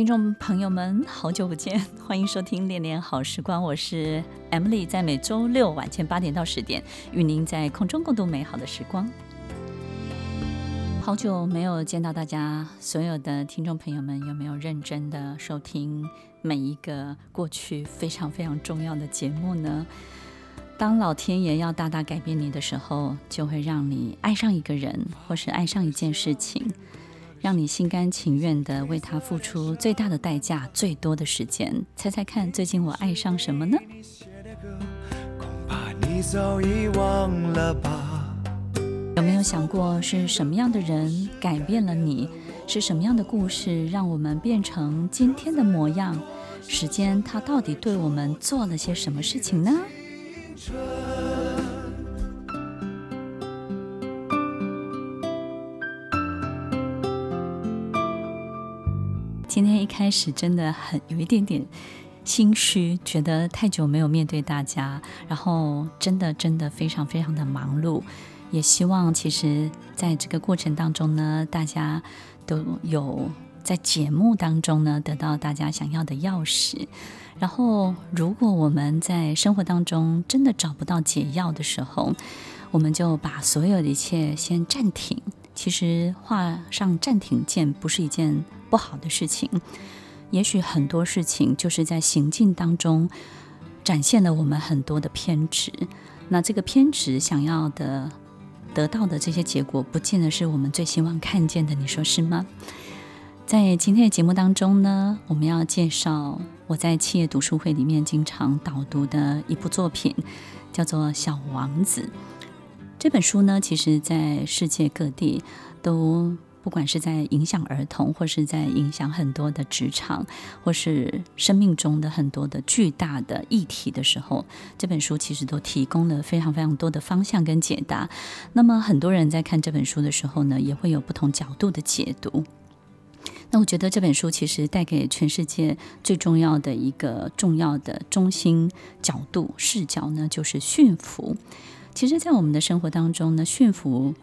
听众朋友们，好久不见，欢迎收听《恋恋好时光》，我是 Emily，在每周六晚间八点到十点，与您在空中共度美好的时光。好久没有见到大家，所有的听众朋友们，有没有认真的收听每一个过去非常非常重要的节目呢？当老天爷要大大改变你的时候，就会让你爱上一个人，或是爱上一件事情。让你心甘情愿的为他付出最大的代价、最多的时间。猜猜看，最近我爱上什么呢？有没有想过是什么样的人改变了你？是什么样的故事让我们变成今天的模样？时间它到底对我们做了些什么事情呢？今天一开始真的很有一点点心虚，觉得太久没有面对大家，然后真的真的非常非常的忙碌，也希望其实在这个过程当中呢，大家都有在节目当中呢得到大家想要的钥匙。然后如果我们在生活当中真的找不到解药的时候，我们就把所有的一切先暂停。其实画上暂停键不是一件不好的事情，也许很多事情就是在行进当中展现了我们很多的偏执。那这个偏执想要的得到的这些结果，不见得是我们最希望看见的，你说是吗？在今天的节目当中呢，我们要介绍我在企业读书会里面经常导读的一部作品，叫做《小王子》。这本书呢，其实在世界各地都，不管是在影响儿童，或是在影响很多的职场，或是生命中的很多的巨大的议题的时候，这本书其实都提供了非常非常多的方向跟解答。那么很多人在看这本书的时候呢，也会有不同角度的解读。那我觉得这本书其实带给全世界最重要的一个重要的中心角度视角呢，就是驯服。其实，在我们的生活当中呢，驯服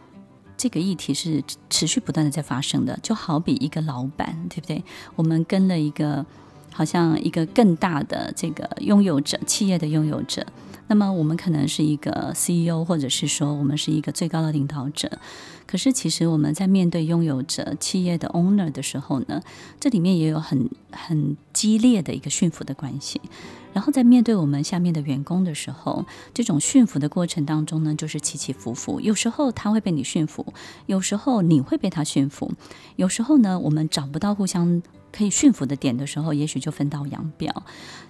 这个议题是持续不断的在发生的。就好比一个老板，对不对？我们跟了一个好像一个更大的这个拥有者，企业的拥有者。那么，我们可能是一个 CEO，或者是说我们是一个最高的领导者。可是，其实我们在面对拥有者企业的 owner 的时候呢，这里面也有很很激烈的一个驯服的关系。然后在面对我们下面的员工的时候，这种驯服的过程当中呢，就是起起伏伏。有时候他会被你驯服，有时候你会被他驯服，有时候呢，我们找不到互相可以驯服的点的时候，也许就分道扬镳。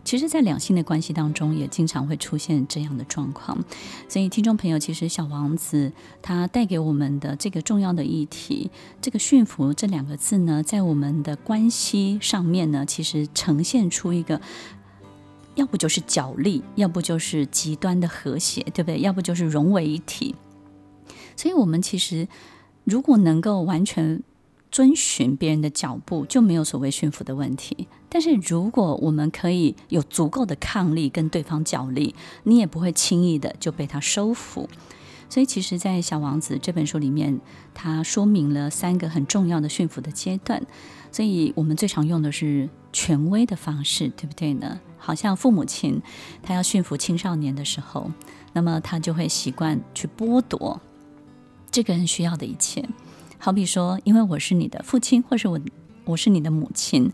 其实，在两性的关系当中，也经常会出现这样的状况。所以，听众朋友，其实《小王子》他带给我们的这个重要的议题，这个“驯服”这两个字呢，在我们的关系上面呢，其实呈现出一个。要不就是角力，要不就是极端的和谐，对不对？要不就是融为一体。所以，我们其实如果能够完全遵循别人的脚步，就没有所谓驯服的问题。但是，如果我们可以有足够的抗力跟对方角力，你也不会轻易的就被他收服。所以，其实，在《小王子》这本书里面，他说明了三个很重要的驯服的阶段。所以我们最常用的是权威的方式，对不对呢？好像父母亲他要驯服青少年的时候，那么他就会习惯去剥夺这个人需要的一切。好比说，因为我是你的父亲，或是我我是你的母亲，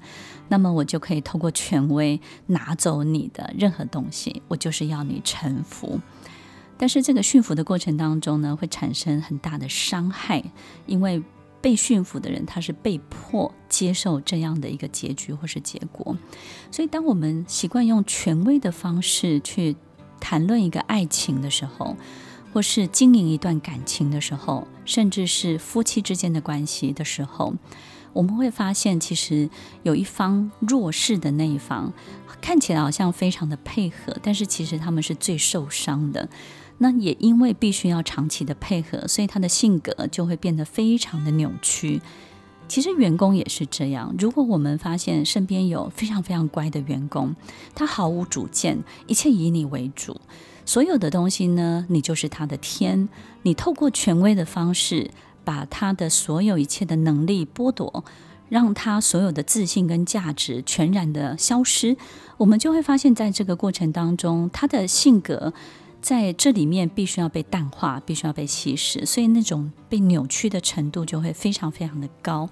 那么我就可以透过权威拿走你的任何东西，我就是要你臣服。但是这个驯服的过程当中呢，会产生很大的伤害，因为。被驯服的人，他是被迫接受这样的一个结局或是结果。所以，当我们习惯用权威的方式去谈论一个爱情的时候，或是经营一段感情的时候，甚至是夫妻之间的关系的时候，我们会发现，其实有一方弱势的那一方，看起来好像非常的配合，但是其实他们是最受伤的。那也因为必须要长期的配合，所以他的性格就会变得非常的扭曲。其实员工也是这样。如果我们发现身边有非常非常乖的员工，他毫无主见，一切以你为主，所有的东西呢，你就是他的天。你透过权威的方式，把他的所有一切的能力剥夺，让他所有的自信跟价值全然的消失，我们就会发现，在这个过程当中，他的性格。在这里面必须要被淡化，必须要被稀释，所以那种被扭曲的程度就会非常非常的高。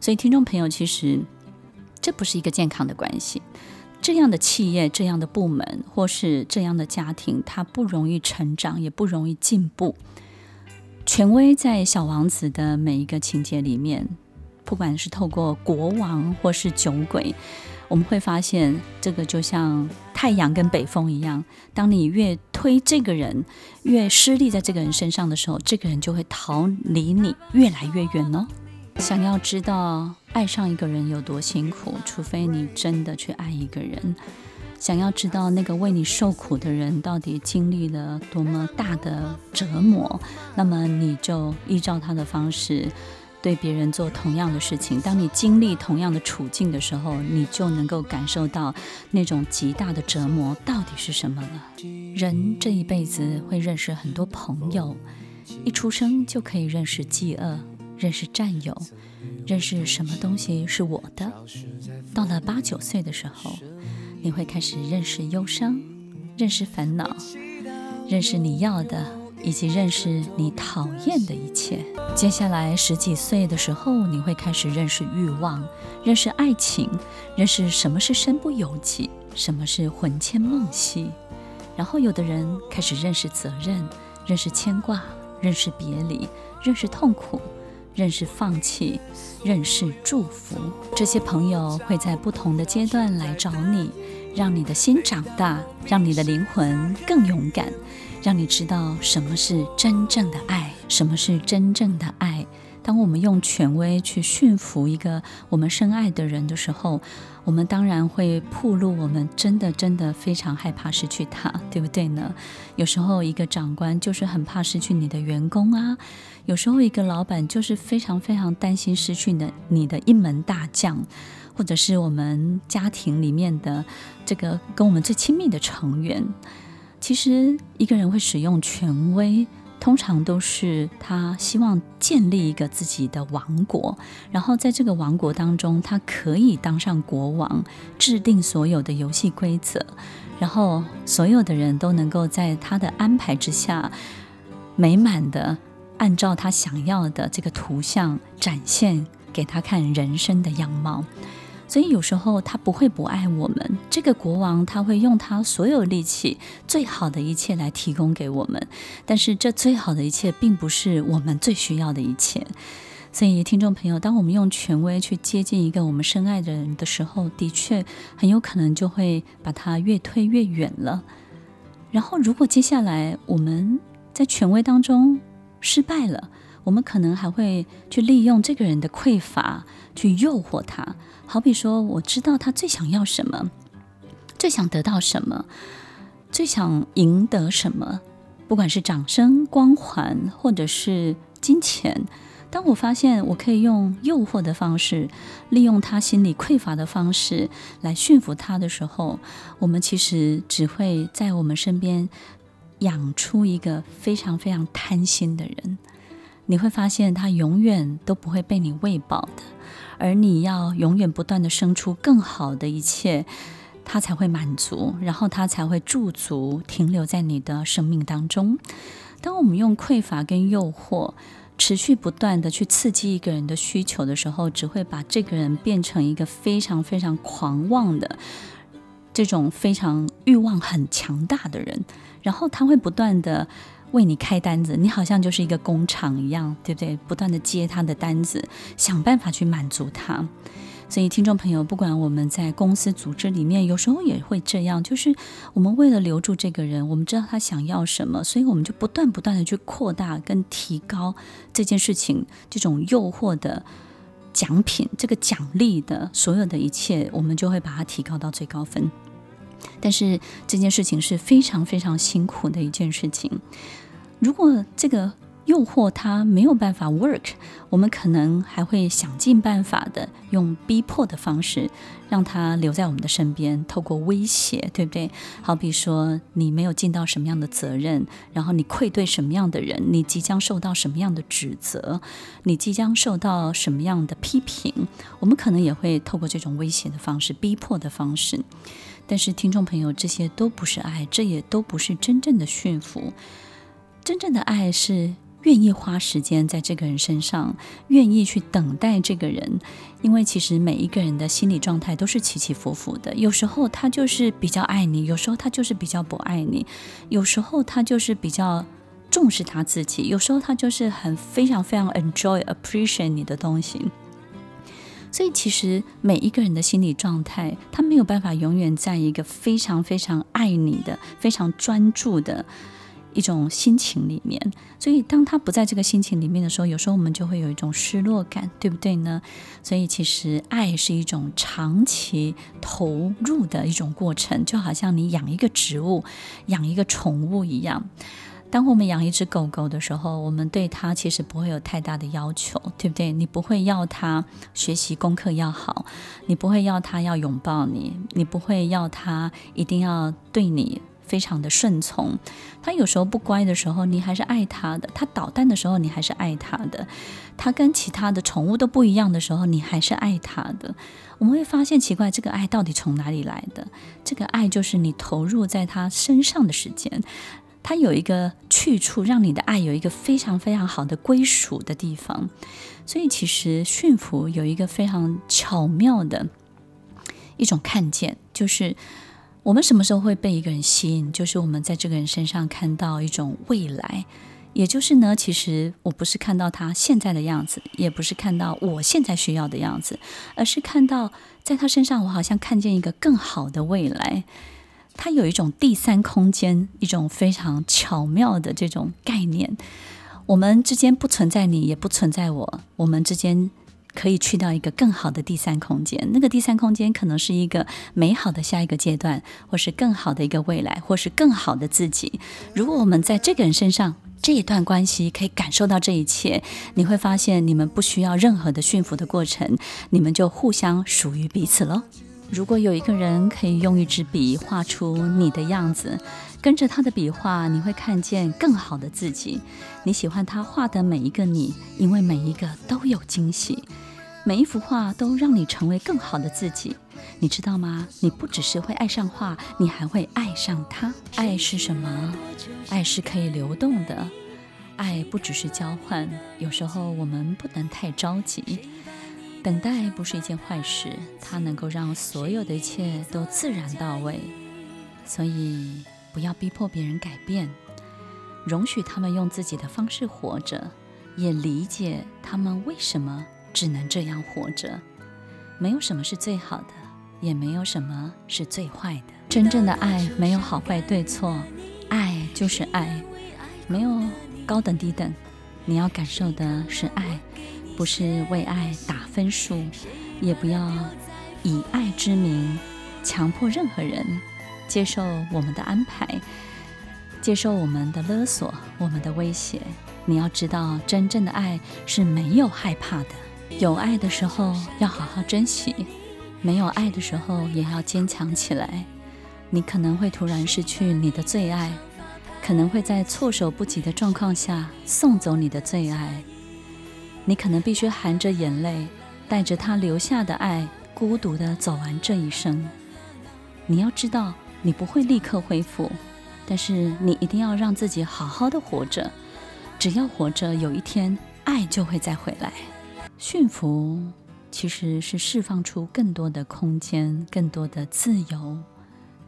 所以听众朋友，其实这不是一个健康的关系。这样的企业、这样的部门或是这样的家庭，它不容易成长，也不容易进步。权威在小王子的每一个情节里面，不管是透过国王或是酒鬼。我们会发现，这个就像太阳跟北风一样，当你越推这个人，越施力在这个人身上的时候，这个人就会逃离你越来越远哦。想要知道爱上一个人有多辛苦，除非你真的去爱一个人。想要知道那个为你受苦的人到底经历了多么大的折磨，那么你就依照他的方式。对别人做同样的事情，当你经历同样的处境的时候，你就能够感受到那种极大的折磨到底是什么了。人这一辈子会认识很多朋友，一出生就可以认识饥饿，认识占有，认识什么东西是我的。到了八九岁的时候，你会开始认识忧伤，认识烦恼，认识你要的。以及认识你讨厌的一切。接下来十几岁的时候，你会开始认识欲望，认识爱情，认识什么是身不由己，什么是魂牵梦系。然后，有的人开始认识责任，认识牵挂，认识别离，认识痛苦，认识放弃，认识祝福。这些朋友会在不同的阶段来找你，让你的心长大，让你的灵魂更勇敢。让你知道什么是真正的爱，什么是真正的爱。当我们用权威去驯服一个我们深爱的人的时候，我们当然会暴露我们真的真的非常害怕失去他，对不对呢？有时候一个长官就是很怕失去你的员工啊，有时候一个老板就是非常非常担心失去的你的一门大将，或者是我们家庭里面的这个跟我们最亲密的成员。其实，一个人会使用权威，通常都是他希望建立一个自己的王国，然后在这个王国当中，他可以当上国王，制定所有的游戏规则，然后所有的人都能够在他的安排之下，美满的按照他想要的这个图像展现给他看人生的样貌。所以有时候他不会不爱我们，这个国王他会用他所有力气、最好的一切来提供给我们，但是这最好的一切并不是我们最需要的一切。所以听众朋友，当我们用权威去接近一个我们深爱的人的时候，的确很有可能就会把他越推越远了。然后如果接下来我们在权威当中失败了，我们可能还会去利用这个人的匮乏去诱惑他。好比说，我知道他最想要什么，最想得到什么，最想赢得什么，不管是掌声、光环，或者是金钱。当我发现我可以用诱惑的方式，利用他心理匮乏的方式来驯服他的时候，我们其实只会在我们身边养出一个非常非常贪心的人。你会发现，他永远都不会被你喂饱的。而你要永远不断地生出更好的一切，他才会满足，然后他才会驻足停留在你的生命当中。当我们用匮乏跟诱惑持续不断地去刺激一个人的需求的时候，只会把这个人变成一个非常非常狂妄的这种非常欲望很强大的人，然后他会不断地。为你开单子，你好像就是一个工厂一样，对不对？不断的接他的单子，想办法去满足他。所以，听众朋友，不管我们在公司组织里面，有时候也会这样，就是我们为了留住这个人，我们知道他想要什么，所以我们就不断不断的去扩大跟提高这件事情，这种诱惑的奖品、这个奖励的所有的一切，我们就会把它提高到最高分。但是这件事情是非常非常辛苦的一件事情。如果这个诱惑它没有办法 work，我们可能还会想尽办法的用逼迫的方式让它留在我们的身边，透过威胁，对不对？好比说你没有尽到什么样的责任，然后你愧对什么样的人，你即将受到什么样的指责，你即将受到什么样的批评，我们可能也会透过这种威胁的方式、逼迫的方式。但是听众朋友，这些都不是爱，这也都不是真正的驯服。真正的爱是愿意花时间在这个人身上，愿意去等待这个人，因为其实每一个人的心理状态都是起起伏伏的。有时候他就是比较爱你，有时候他就是比较不爱你，有时候他就是比较重视他自己，有时候他就是很非常非常 enjoy appreciate 你的东西。所以其实每一个人的心理状态，他没有办法永远在一个非常非常爱你的、非常专注的。一种心情里面，所以当他不在这个心情里面的时候，有时候我们就会有一种失落感，对不对呢？所以其实爱是一种长期投入的一种过程，就好像你养一个植物、养一个宠物一样。当我们养一只狗狗的时候，我们对它其实不会有太大的要求，对不对？你不会要它学习功课要好，你不会要它要拥抱你，你不会要它一定要对你。非常的顺从，他有时候不乖的时候，你还是爱他的；他捣蛋的时候，你还是爱他的；他跟其他的宠物都不一样的时候，你还是爱他的。我们会发现奇怪，这个爱到底从哪里来的？这个爱就是你投入在他身上的时间，他有一个去处，让你的爱有一个非常非常好的归属的地方。所以，其实驯服有一个非常巧妙的一种看见，就是。我们什么时候会被一个人吸引？就是我们在这个人身上看到一种未来，也就是呢，其实我不是看到他现在的样子，也不是看到我现在需要的样子，而是看到在他身上，我好像看见一个更好的未来。他有一种第三空间，一种非常巧妙的这种概念。我们之间不存在你，也不存在我，我们之间。可以去到一个更好的第三空间，那个第三空间可能是一个美好的下一个阶段，或是更好的一个未来，或是更好的自己。如果我们在这个人身上这一段关系可以感受到这一切，你会发现你们不需要任何的驯服的过程，你们就互相属于彼此喽。如果有一个人可以用一支笔画出你的样子，跟着他的笔画，你会看见更好的自己。你喜欢他画的每一个你，因为每一个都有惊喜。每一幅画都让你成为更好的自己，你知道吗？你不只是会爱上画，你还会爱上它。爱是什么？爱是可以流动的，爱不只是交换。有时候我们不能太着急，等待不是一件坏事，它能够让所有的一切都自然到位。所以不要逼迫别人改变，容许他们用自己的方式活着，也理解他们为什么。只能这样活着，没有什么是最好的，也没有什么是最坏的。真正的爱没有好坏对错，爱就是爱，没有高等低等。你要感受的是爱，不是为爱打分数，也不要以爱之名强迫任何人接受我们的安排，接受我们的勒索，我们的威胁。你要知道，真正的爱是没有害怕的。有爱的时候要好好珍惜，没有爱的时候也要坚强起来。你可能会突然失去你的最爱，可能会在措手不及的状况下送走你的最爱。你可能必须含着眼泪，带着他留下的爱，孤独地走完这一生。你要知道，你不会立刻恢复，但是你一定要让自己好好的活着。只要活着，有一天爱就会再回来。驯服其实是释放出更多的空间，更多的自由，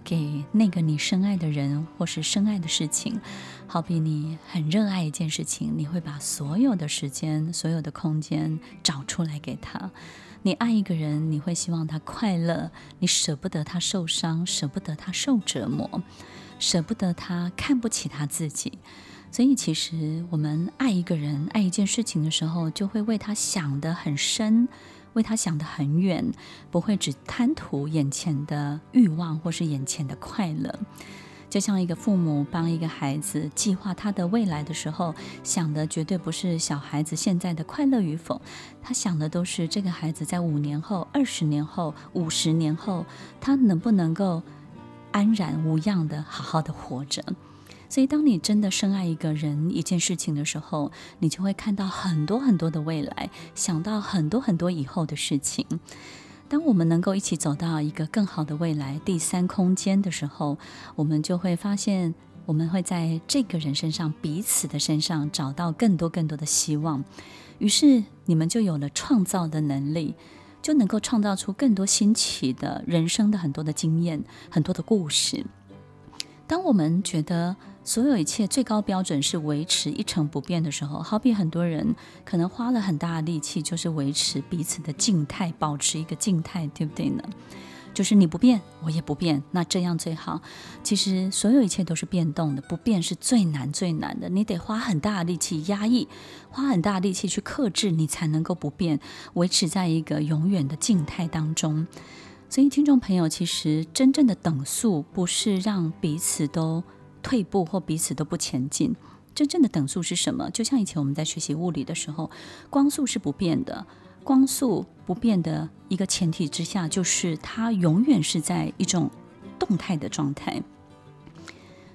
给那个你深爱的人或是深爱的事情。好比你很热爱一件事情，你会把所有的时间、所有的空间找出来给他。你爱一个人，你会希望他快乐，你舍不得他受伤，舍不得他受折磨，舍不得他看不起他自己。所以，其实我们爱一个人、爱一件事情的时候，就会为他想得很深，为他想得很远，不会只贪图眼前的欲望或是眼前的快乐。就像一个父母帮一个孩子计划他的未来的时候，想的绝对不是小孩子现在的快乐与否，他想的都是这个孩子在五年后、二十年后、五十年后，他能不能够安然无恙的好好的活着。所以，当你真的深爱一个人、一件事情的时候，你就会看到很多很多的未来，想到很多很多以后的事情。当我们能够一起走到一个更好的未来、第三空间的时候，我们就会发现，我们会在这个人身上、彼此的身上找到更多更多的希望。于是，你们就有了创造的能力，就能够创造出更多新奇的人生的很多的经验、很多的故事。当我们觉得，所有一切最高标准是维持一成不变的时候，好比很多人可能花了很大的力气，就是维持彼此的静态，保持一个静态，对不对呢？就是你不变，我也不变，那这样最好。其实所有一切都是变动的，不变是最难最难的。你得花很大的力气压抑，花很大的力气去克制，你才能够不变，维持在一个永远的静态当中。所以，听众朋友，其实真正的等速不是让彼此都。退步或彼此都不前进，真正的等速是什么？就像以前我们在学习物理的时候，光速是不变的。光速不变的一个前提之下，就是它永远是在一种动态的状态。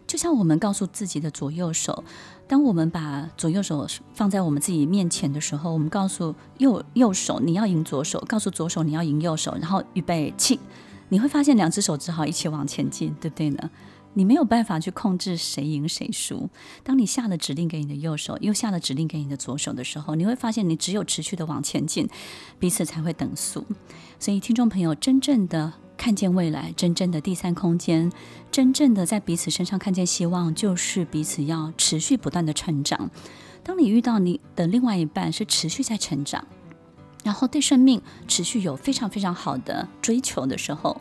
就像我们告诉自己的左右手，当我们把左右手放在我们自己面前的时候，我们告诉右右手你要赢左手，告诉左手你要赢右手，然后预备起，你会发现两只手只好一起往前进，对不对呢？你没有办法去控制谁赢谁输。当你下了指令给你的右手，又下了指令给你的左手的时候，你会发现你只有持续的往前进，彼此才会等速。所以，听众朋友，真正的看见未来，真正的第三空间，真正的在彼此身上看见希望，就是彼此要持续不断的成长。当你遇到你的另外一半是持续在成长，然后对生命持续有非常非常好的追求的时候。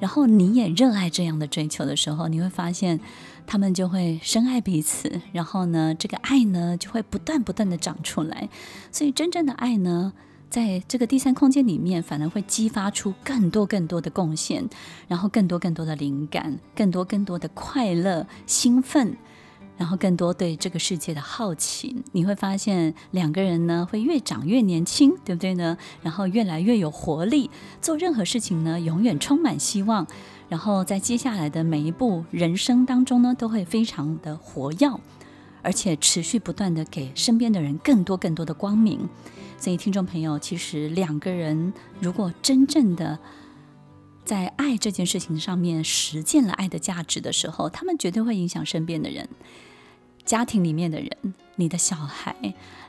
然后你也热爱这样的追求的时候，你会发现他们就会深爱彼此，然后呢，这个爱呢就会不断不断的长出来。所以真正的爱呢，在这个第三空间里面，反而会激发出更多更多的贡献，然后更多更多的灵感，更多更多的快乐、兴奋。然后更多对这个世界的好奇，你会发现两个人呢会越长越年轻，对不对呢？然后越来越有活力，做任何事情呢永远充满希望。然后在接下来的每一步人生当中呢，都会非常的活跃，而且持续不断的给身边的人更多更多的光明。所以听众朋友，其实两个人如果真正的在爱这件事情上面实践了爱的价值的时候，他们绝对会影响身边的人。家庭里面的人，你的小孩，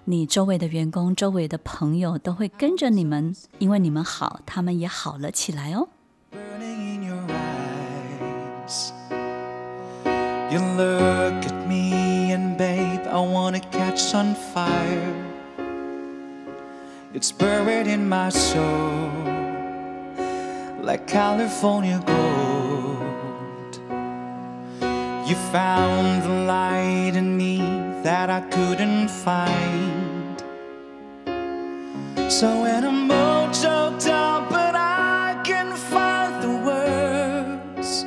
你周围的员工，周围的朋友都会跟着你们，因为你们好，他们也好了起来哦。You found the light in me that I couldn't find. So when I'm all choked up, but I can find the words.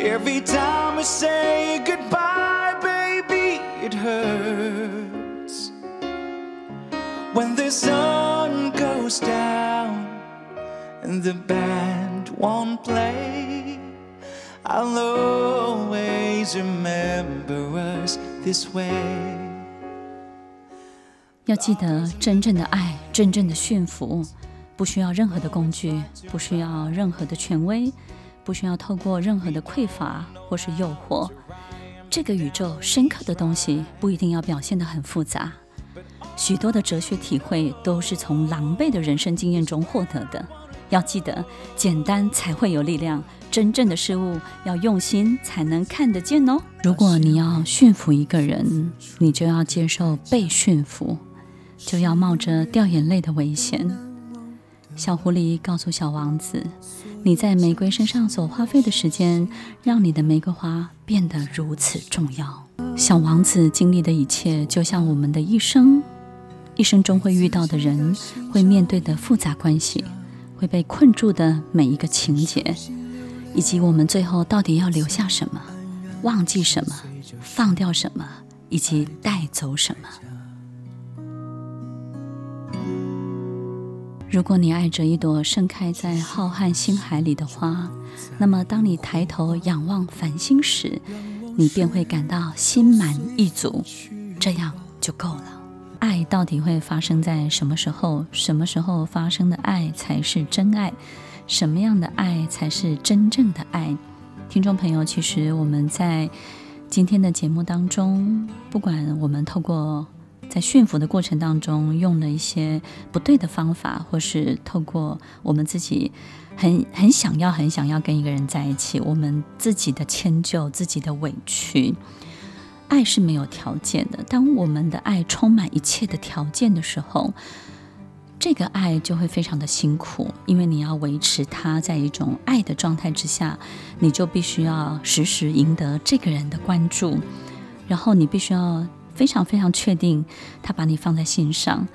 Every time we say goodbye, baby, it hurts. When the sun goes down and the band won't play. I'll always remember us this way. 要记得，真正的爱，真正的驯服，不需要任何的工具，不需要任何的权威，不需要透过任何的匮乏或是诱惑。这个宇宙深刻的东西，不一定要表现得很复杂。许多的哲学体会，都是从狼狈的人生经验中获得的。要记得，简单才会有力量。真正的事物要用心才能看得见哦。如果你要驯服一个人，你就要接受被驯服，就要冒着掉眼泪的危险。小狐狸告诉小王子：“你在玫瑰身上所花费的时间，让你的玫瑰花变得如此重要。”小王子经历的一切，就像我们的一生。一生中会遇到的人，会面对的复杂关系，会被困住的每一个情节，以及我们最后到底要留下什么，忘记什么，放掉什么，以及带走什么。如果你爱着一朵盛开在浩瀚星海里的花，那么当你抬头仰望繁星时，你便会感到心满意足，这样就够了。爱到底会发生在什么时候？什么时候发生的爱才是真爱？什么样的爱才是真正的爱？听众朋友，其实我们在今天的节目当中，不管我们透过在驯服的过程当中用了一些不对的方法，或是透过我们自己很很想要、很想要跟一个人在一起，我们自己的迁就、自己的委屈，爱是没有条件的。当我们的爱充满一切的条件的时候，这个爱就会非常的辛苦，因为你要维持它在一种爱的状态之下，你就必须要时时赢得这个人的关注，然后你必须要。非常非常确定，他把你放在心上，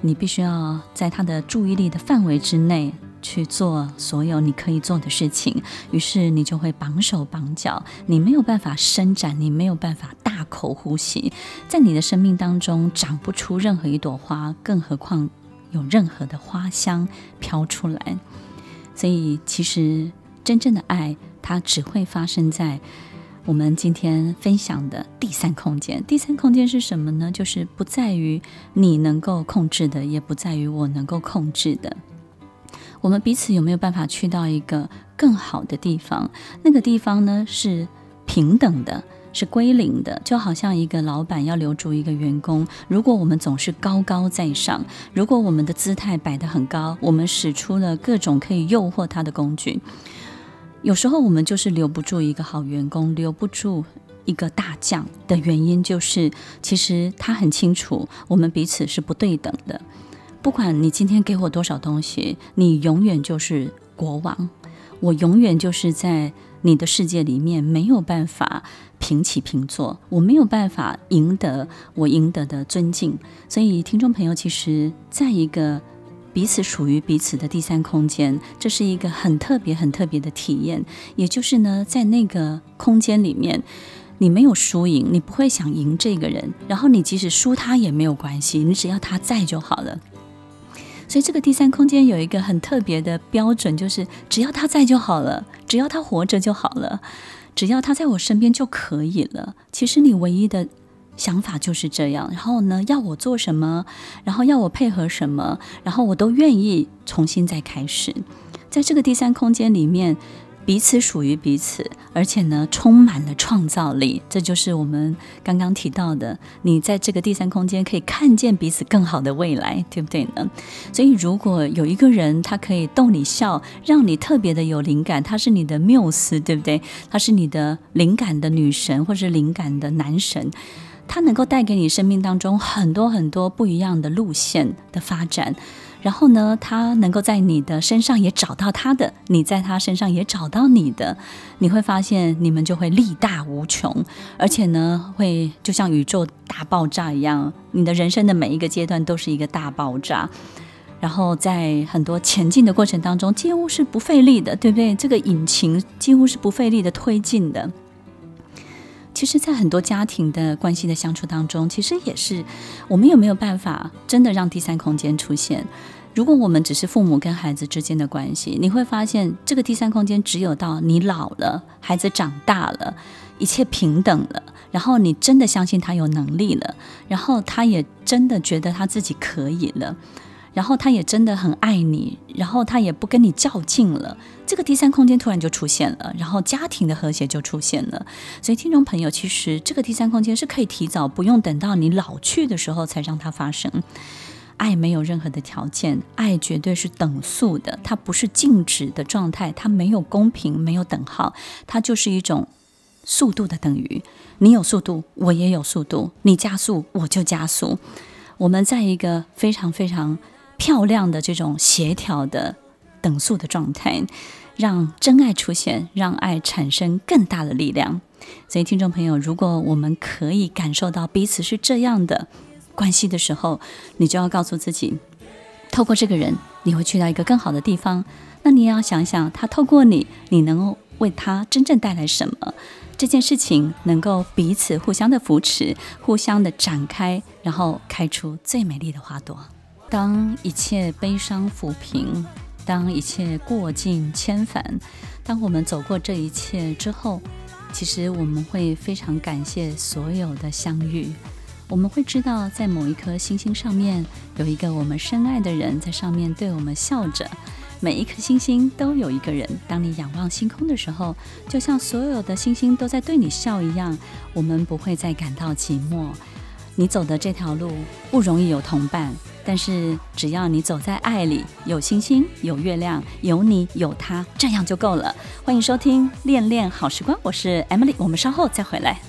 你必须要在他的注意力的范围之内去做所有你可以做的事情。于是你就会绑手绑脚，你没有办法伸展，你没有办法大口呼吸，在你的生命当中长不出任何一朵花，更何况有任何的花香飘出来。所以，其实真正的爱，它只会发生在。我们今天分享的第三空间，第三空间是什么呢？就是不在于你能够控制的，也不在于我能够控制的。我们彼此有没有办法去到一个更好的地方？那个地方呢，是平等的，是归零的。就好像一个老板要留住一个员工，如果我们总是高高在上，如果我们的姿态摆得很高，我们使出了各种可以诱惑他的工具。有时候我们就是留不住一个好员工，留不住一个大将的原因，就是其实他很清楚，我们彼此是不对等的。不管你今天给我多少东西，你永远就是国王，我永远就是在你的世界里面没有办法平起平坐，我没有办法赢得我赢得的尊敬。所以，听众朋友，其实在一个。彼此属于彼此的第三空间，这是一个很特别、很特别的体验。也就是呢，在那个空间里面，你没有输赢，你不会想赢这个人，然后你即使输他也没有关系，你只要他在就好了。所以这个第三空间有一个很特别的标准，就是只要他在就好了，只要他活着就好了，只要他在我身边就可以了。其实你唯一的。想法就是这样，然后呢，要我做什么，然后要我配合什么，然后我都愿意重新再开始。在这个第三空间里面，彼此属于彼此，而且呢，充满了创造力。这就是我们刚刚提到的，你在这个第三空间可以看见彼此更好的未来，对不对呢？所以，如果有一个人他可以逗你笑，让你特别的有灵感，他是你的缪斯，对不对？他是你的灵感的女神，或是灵感的男神。它能够带给你生命当中很多很多不一样的路线的发展，然后呢，他能够在你的身上也找到他的，你在他身上也找到你的，你会发现你们就会力大无穷，而且呢，会就像宇宙大爆炸一样，你的人生的每一个阶段都是一个大爆炸，然后在很多前进的过程当中，几乎是不费力的，对不对？这个引擎几乎是不费力的推进的。其实，在很多家庭的关系的相处当中，其实也是我们有没有办法真的让第三空间出现？如果我们只是父母跟孩子之间的关系，你会发现这个第三空间只有到你老了，孩子长大了，一切平等了，然后你真的相信他有能力了，然后他也真的觉得他自己可以了。然后他也真的很爱你，然后他也不跟你较劲了，这个第三空间突然就出现了，然后家庭的和谐就出现了。所以听众朋友，其实这个第三空间是可以提早，不用等到你老去的时候才让它发生。爱没有任何的条件，爱绝对是等速的，它不是静止的状态，它没有公平，没有等号，它就是一种速度的等于。你有速度，我也有速度，你加速，我就加速。我们在一个非常非常。漂亮的这种协调的等速的状态，让真爱出现，让爱产生更大的力量。所以，听众朋友，如果我们可以感受到彼此是这样的，关系的时候，你就要告诉自己，透过这个人，你会去到一个更好的地方。那你也要想想，他透过你，你能够为他真正带来什么？这件事情能够彼此互相的扶持，互相的展开，然后开出最美丽的花朵。当一切悲伤抚平，当一切过尽千帆，当我们走过这一切之后，其实我们会非常感谢所有的相遇。我们会知道，在某一颗星星上面，有一个我们深爱的人在上面对我们笑着。每一颗星星都有一个人。当你仰望星空的时候，就像所有的星星都在对你笑一样，我们不会再感到寂寞。你走的这条路不容易有同伴，但是只要你走在爱里，有星星，有月亮，有你，有他，这样就够了。欢迎收听《恋恋好时光》，我是 Emily，我们稍后再回来。